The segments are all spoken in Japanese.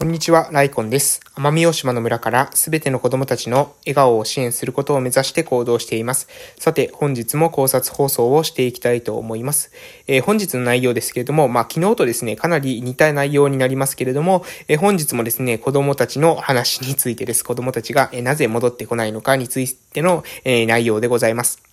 こんにちは、ライコンです。奄美大島の村からすべての子供たちの笑顔を支援することを目指して行動しています。さて、本日も考察放送をしていきたいと思います。えー、本日の内容ですけれども、まあ、昨日とですね、かなり似た内容になりますけれども、えー、本日もですね、子供たちの話についてです。子供たちが、えー、なぜ戻ってこないのかについての、え内容でございます。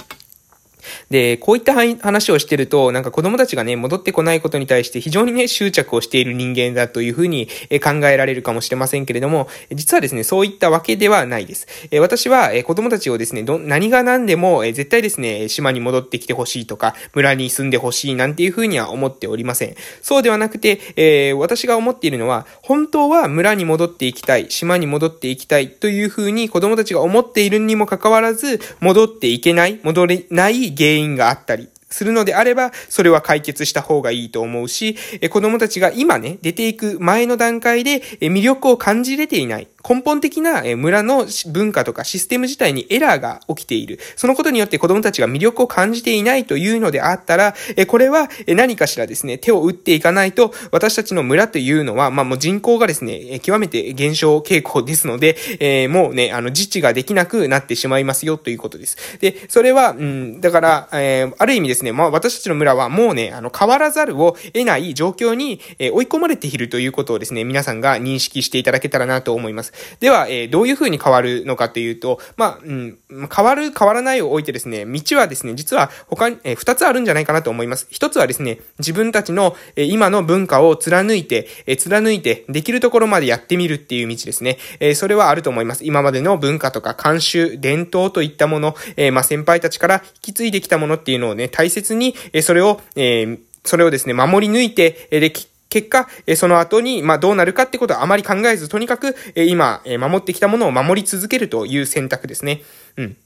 で、こういった話をしてると、なんか子供たちがね、戻ってこないことに対して非常にね、執着をしている人間だというふうに考えられるかもしれませんけれども、実はですね、そういったわけではないです。私は子供たちをですね、ど、何が何でも絶対ですね、島に戻ってきてほしいとか、村に住んでほしいなんていうふうには思っておりません。そうではなくて、えー、私が思っているのは、本当は村に戻っていきたい、島に戻っていきたいというふうに子供たちが思っているにもかかわらず、戻っていけない、戻れない原因があったり、するのであれば、それは解決した方がいいと思うし、子供たちが今ね、出ていく前の段階で魅力を感じれていない。根本的な村の文化とかシステム自体にエラーが起きている。そのことによって子供たちが魅力を感じていないというのであったら、これは何かしらですね、手を打っていかないと、私たちの村というのは、まあもう人口がですね、極めて減少傾向ですので、えー、もうね、あの、自治ができなくなってしまいますよということです。で、それは、うん、だから、えー、ある意味ですね、まあ私たちの村はもうね、あの、変わらざるを得ない状況に、え、追い込まれているということをですね、皆さんが認識していただけたらなと思います。では、えー、どういう風に変わるのかというと、まあ、うん、変わる、変わらないを置いてですね、道はですね、実は他に、えー、二つあるんじゃないかなと思います。一つはですね、自分たちの、えー、今の文化を貫いて、えー、貫いて、できるところまでやってみるっていう道ですね。えー、それはあると思います。今までの文化とか慣習、伝統といったもの、えー、まあ、先輩たちから引き継いできたものっていうのをね、大切に、えー、それを、えー、それをですね、守り抜いて、えー、で、結果、その後に、ま、どうなるかってことはあまり考えず、とにかく、今、守ってきたものを守り続けるという選択ですね。うん。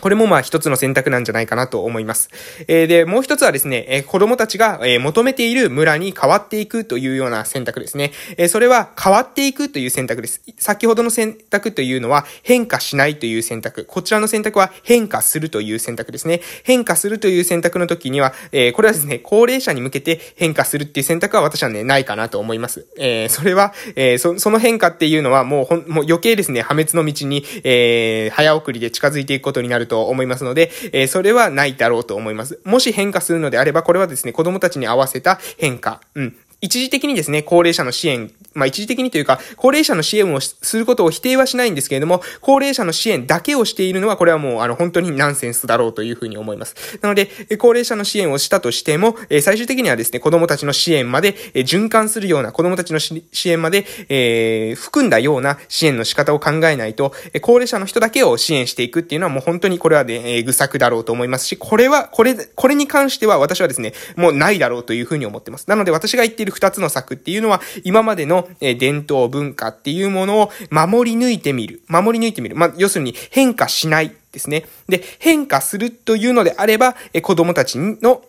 これもまあ一つの選択なんじゃないかなと思います。えー、で、もう一つはですね、え、子供たちが、え、求めている村に変わっていくというような選択ですね。えそれは変わっていくという選択です。先ほどの選択というのは変化しないという選択。こちらの選択は変化するという選択ですね。変化するという選択の時には、えこれはですね、高齢者に向けて変化するっていう選択は私はね、ないかなと思います。えそれは、えそ、その変化っていうのはもうほん、もう余計ですね、破滅の道に、え早送りで近づいていくことになると思いますので、えー、それはないだろうと思います。もし変化するのであれば、これはですね、子供たちに合わせた変化。うん。一時的にですね、高齢者の支援まあ一時的にというか、高齢者の支援をすることを否定はしないんですけれども、高齢者の支援だけをしているのは、これはもう、あの、本当にナンセンスだろうというふうに思います。なので、高齢者の支援をしたとしても、え最終的にはですね、子供たちの支援まで、え循環するような、子供たちの支援まで、えー、含んだような支援の仕方を考えないと、え高齢者の人だけを支援していくっていうのはもう本当にこれはね、愚策だろうと思いますし、これは、これ、これに関しては私はですね、もうないだろうというふうに思ってます。なので私が言っている二つの策っていうのは、今までの伝統文化っていうものを守り抜いてみる。守り抜いてみる。まあ、要するに変化しないですね。で、変化するというのであれば、え子供たちの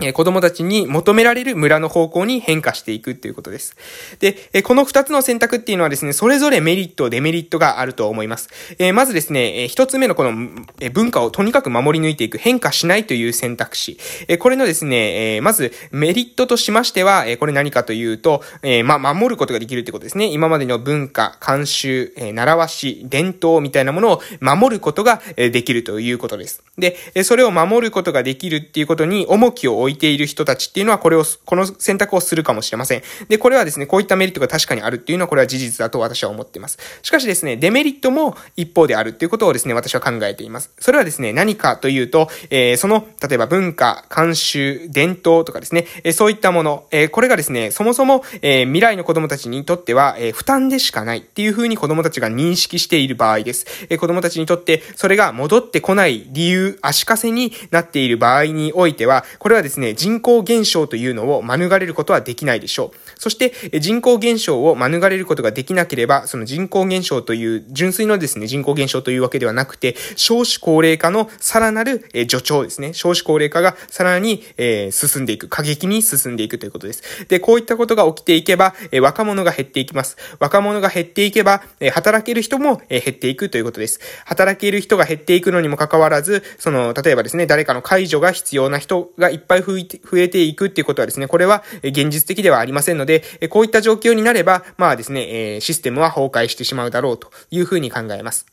え子供たちに求められる村の方向に変化していくっていうことです。で、えこの二つの選択っていうのはですね、それぞれメリット、デメリットがあると思います。えまずですね、え一つ目のこの、え文化をとにかく守り抜いていく、変化しないという選択肢。えこれのですね、えまずメリットとしましては、えこれ何かというと、えま、守ることができるってことですね。今までの文化、慣習、え習わし、伝統みたいなものを守ることができるということです。で、それを守ることができるっていうことに重きを置いいている人たちっていうのはこれを、この選択をするかもしれません。で、これはですね、こういったメリットが確かにあるっていうのはこれは事実だと私は思っています。しかしですね、デメリットも一方であるっていうことをですね、私は考えています。それはですね、何かというと、えー、その、例えば文化、慣習、伝統とかですね、えー、そういったもの、えー、これがですね、そもそも、え、未来の子供たちにとっては、え、負担でしかないっていうふうに子供たちが認識している場合です。え、子供たちにとって、それが戻ってこない理由、足かせになっている場合においては、これはですね、ね人口減少というのを免れることはできないでしょう。そして、人口減少を免れることができなければ、その人口減少という、純粋のですね、人口減少というわけではなくて、少子高齢化のさらなる助長ですね。少子高齢化がさらに、え進んでいく、過激に進んでいくということです。で、こういったことが起きていけば、え若者が減っていきます。若者が減っていけば、え働ける人も、え減っていくということです。働ける人が減っていくのにもかかわらず、その、例えばですね、誰かの介助が必要な人がいっぱいい増えていくっていうことはですね、これは現実的ではありませんので、こういった状況になれば、まあですね、システムは崩壊してしまうだろうというふうに考えます。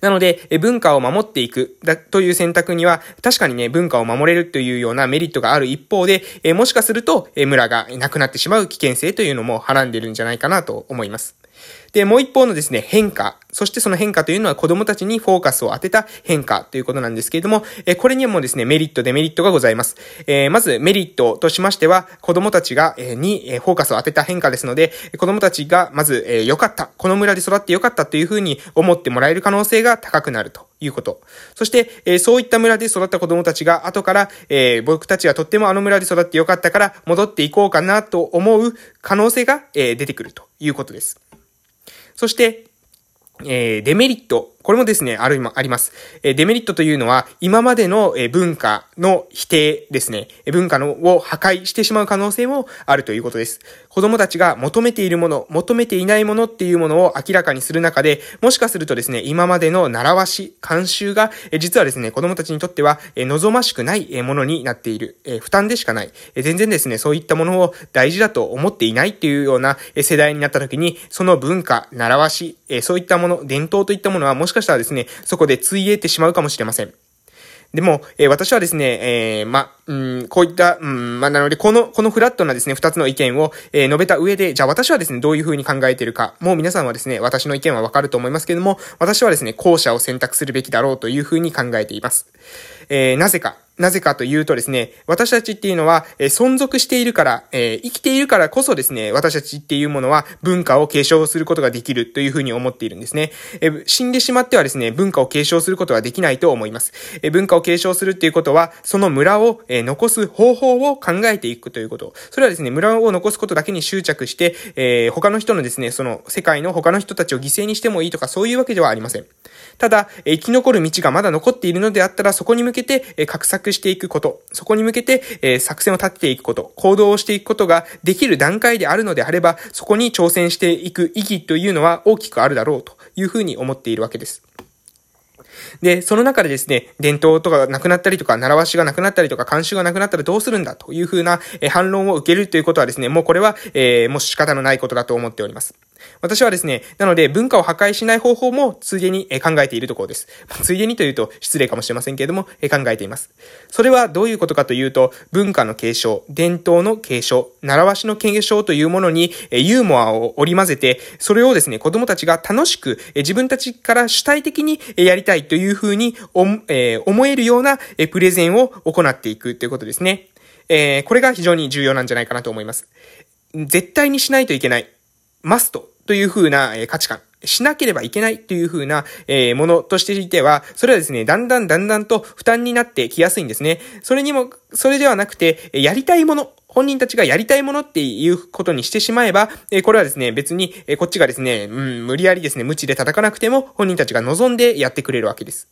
なので、文化を守っていく、だ、という選択には、確かにね、文化を守れるというようなメリットがある一方で、えもしかすると、え村がなくなってしまう危険性というのもはらんでるんじゃないかなと思います。で、もう一方のですね、変化。そしてその変化というのは子供たちにフォーカスを当てた変化ということなんですけれども、えこれにもですね、メリット、デメリットがございます。えー、まずメリットとしましては、子供たちが、え、に、えフォーカスを当てた変化ですので、子供たちがまず、え、良かった。この村で育って良かったというふうに思ってもらえる可能性が高くなるということ。そして、えー、そういった村で育った子供たちが後から、えー、僕たちはとってもあの村で育って良かったから戻っていこうかなと思う可能性が、えー、出てくるということです。そして、えー、デメリット。これもですね、ある、あります。えデメリットというのは、今までの、文化の否定ですね。文化のを破壊してしまう可能性もあるということです。子供たちが求めているもの、求めていないものっていうものを明らかにする中で、もしかするとですね、今までの習わし、慣習が、実はですね、子供たちにとっては、望ましくないものになっている。負担でしかない。全然ですね、そういったものを大事だと思っていないっていうような世代になった時に、その文化、習わし、そういったもの、伝統といったものはもしかしたらですね、そこでついえてしまうかもしれません。でも、えー、私はですね、えー、ま、うん、こういった、うん、ま、なので、この、このフラットなですね、二つの意見を、えー、述べた上で、じゃあ私はですね、どういうふうに考えているか、もう皆さんはですね、私の意見はわかると思いますけれども、私はですね、後者を選択するべきだろうというふうに考えています。えー、なぜか。なぜかというとですね、私たちっていうのは、えー、存続しているから、えー、生きているからこそですね、私たちっていうものは文化を継承することができるというふうに思っているんですね。えー、死んでしまってはですね、文化を継承することはできないと思います。え文化を継承するっていうことは、その村を、え残す方法を考えていくということ。それはですね、村を残すことだけに執着して、え他の人のですね、その世界の他の人たちを犠牲にしてもいいとかそういうわけではありません。ただ、生き残る道がまだ残っているのであったら、そこに向向けて、え画策していくこと、そこに向けて、え作戦を立てていくこと、行動をしていくことができる段階であるのであれば、そこに挑戦していく意義というのは大きくあるだろうというふうに思っているわけです。で、その中でですね、伝統とかがなくなったりとか、習わしがなくなったりとか、慣習がなくなったらどうするんだというふうな、え反論を受けるということはですね、もうこれは、えー、もう仕方のないことだと思っております。私はですね、なので文化を破壊しない方法もついでに考えているところです。ついでにというと失礼かもしれませんけれども、考えています。それはどういうことかというと、文化の継承、伝統の継承、習わしの継承というものにユーモアを織り交ぜて、それをですね、子供たちが楽しく自分たちから主体的にやりたいというふうに思えるようなプレゼンを行っていくということですね。これが非常に重要なんじゃないかなと思います。絶対にしないといけない。マストというふうな価値観。しなければいけないというふうな、ものとしていては、それはですね、だんだんだんだんと負担になってきやすいんですね。それにも、それではなくて、やりたいもの、本人たちがやりたいものっていうことにしてしまえば、えこれはですね、別に、えこっちがですね、うん、無理やりですね、無知で叩かなくても、本人たちが望んでやってくれるわけです。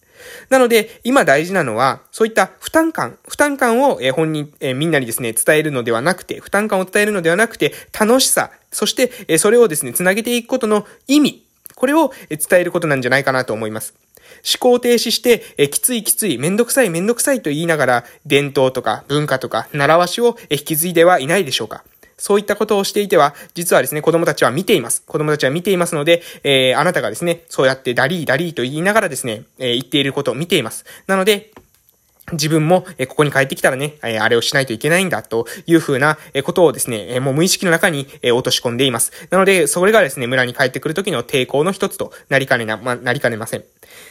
なので、今大事なのは、そういった負担感、負担感を、え本人、えみんなにですね、伝えるのではなくて、負担感を伝えるのではなくて、楽しさ、そして、えそれをですね、つなげていくことの意味、これを伝えることなんじゃないかなと思います。思考停止して、えきついきつい、めんどくさいめんどくさいと言いながら、伝統とか文化とか習わしを引き継いではいないでしょうか。そういったことをしていては、実はですね、子供たちは見ています。子供たちは見ていますので、えー、あなたがですね、そうやってダリーダリーと言いながらですね、えー、言っていることを見ています。なので、自分も、えここに帰ってきたらね、えあれをしないといけないんだ、というふうな、えことをですね、えもう無意識の中に、え落とし込んでいます。なので、それがですね、村に帰ってくる時の抵抗の一つとなりかねな、ま、なりかねません。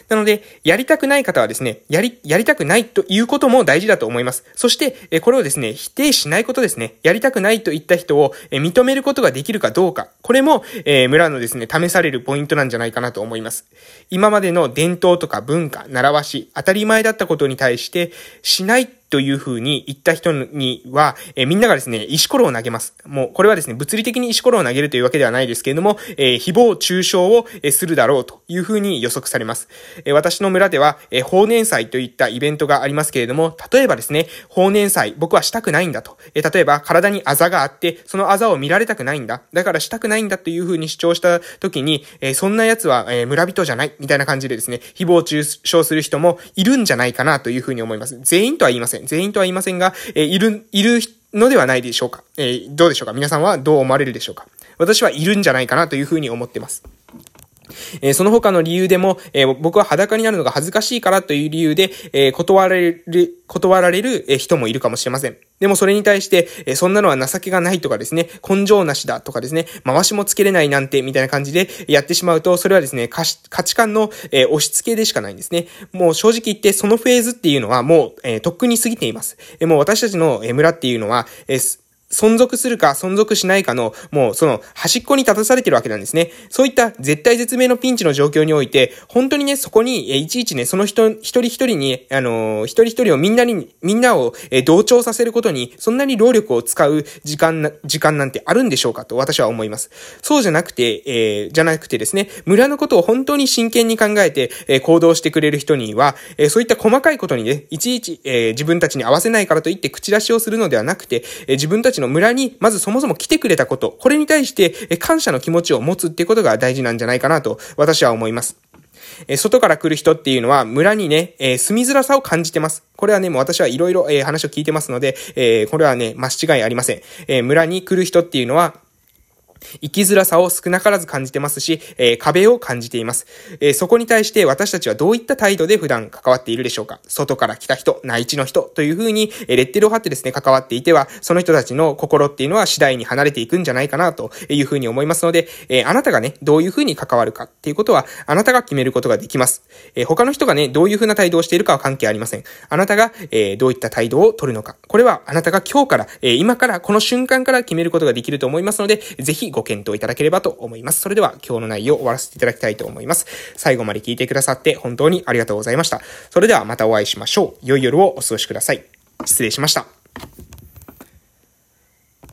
なので、やりたくない方はですね、やり、やりたくないということも大事だと思います。そして、えこれをですね、否定しないことですね。やりたくないと言った人を、え認めることができるかどうか。これも、え村のですね、試されるポイントなんじゃないかなと思います。今までの伝統とか文化、習わし、当たり前だったことに対して、しないという風に言った人には、えー、みんながですね、石ころを投げます。もう、これはですね、物理的に石ころを投げるというわけではないですけれども、えー、誹謗中傷を、えするだろうという風に予測されます。え、私の村では、え法年祭といったイベントがありますけれども、例えばですね、法年祭、僕はしたくないんだと。え例えば、体にあざがあって、そのあざを見られたくないんだ。だからしたくないんだという風に主張した時に、えそんな奴は、え村人じゃない、みたいな感じでですね、誹謗中傷する人もいるんじゃないかなという風に思います。全員とは言いません。せん。全員とは言いませんが、えー、いる、いるのではないでしょうか。えー、どうでしょうか皆さんはどう思われるでしょうか私はいるんじゃないかなというふうに思ってます。えー、その他の理由でも、えー、僕は裸になるのが恥ずかしいからという理由で、えー、断られる、断られる人もいるかもしれません。でもそれに対して、えそんなのは情けがないとかですね、根性なしだとかですね、回しもつけれないなんてみたいな感じでやってしまうと、それはですね、価値観の、え押し付けでしかないんですね。もう正直言ってそのフェーズっていうのはもう、えとっくに過ぎています。えもう私たちの村っていうのは、え存続するか存続しないかの、もうその端っこに立たされてるわけなんですね。そういった絶対絶命のピンチの状況において、本当にね、そこに、えいちいちね、その人、一人一人に、あのー、一人一人をみんなに、みんなを、え同調させることに、そんなに労力を使う時間な、時間なんてあるんでしょうかと私は思います。そうじゃなくて、えー、じゃなくてですね、村のことを本当に真剣に考えて、えー、行動してくれる人には、えー、そういった細かいことにね、いちいち、えー、自分たちに合わせないからといって口出しをするのではなくて、えー、自分たちの村に、まずそもそも来てくれたこと、これに対して感謝の気持ちを持つってことが大事なんじゃないかなと私は思います。え外から来る人っていうのは村にね、えー、住みづらさを感じてます。これはね、もう私はいろいろ、え話を聞いてますので、えー、これはね、間違いありません。え村に来る人っていうのは、生きづらさを少なからず感じてますし、えー、壁を感じています、えー、そこに対して私たちはどういった態度で普段関わっているでしょうか？外から来た人、内地の人というふうに、えー、レッテルを貼ってですね、関わっていては、その人たちの心っていうのは次第に離れていくんじゃないかなというふうに思いますので、えあなたがね、どういうふうに関わるかっていうことは、あなたが決めることができます。え他の人がね、どういうふうな態度をしているかは関係ありません。あなたが、えどういった態度を取るのか。これはあなたが今日から、え今から、この瞬間から決めることができると思いますので、ぜひご検討いただければと思います。それでは今日の内容を終わらせていただきたいと思います。最後まで聞いてくださって本当にありがとうございました。それではまたお会いしましょう。良い夜をお過ごしください。失礼しました。